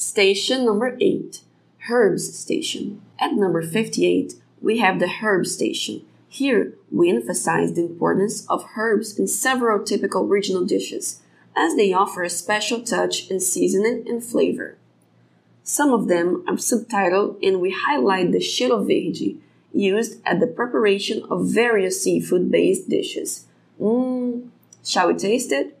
Station number 8 Herbs Station. At number 58, we have the Herb Station. Here, we emphasize the importance of herbs in several typical regional dishes, as they offer a special touch in seasoning and flavor. Some of them are subtitled and we highlight the cheiro verde, used at the preparation of various seafood based dishes. Mmm, shall we taste it?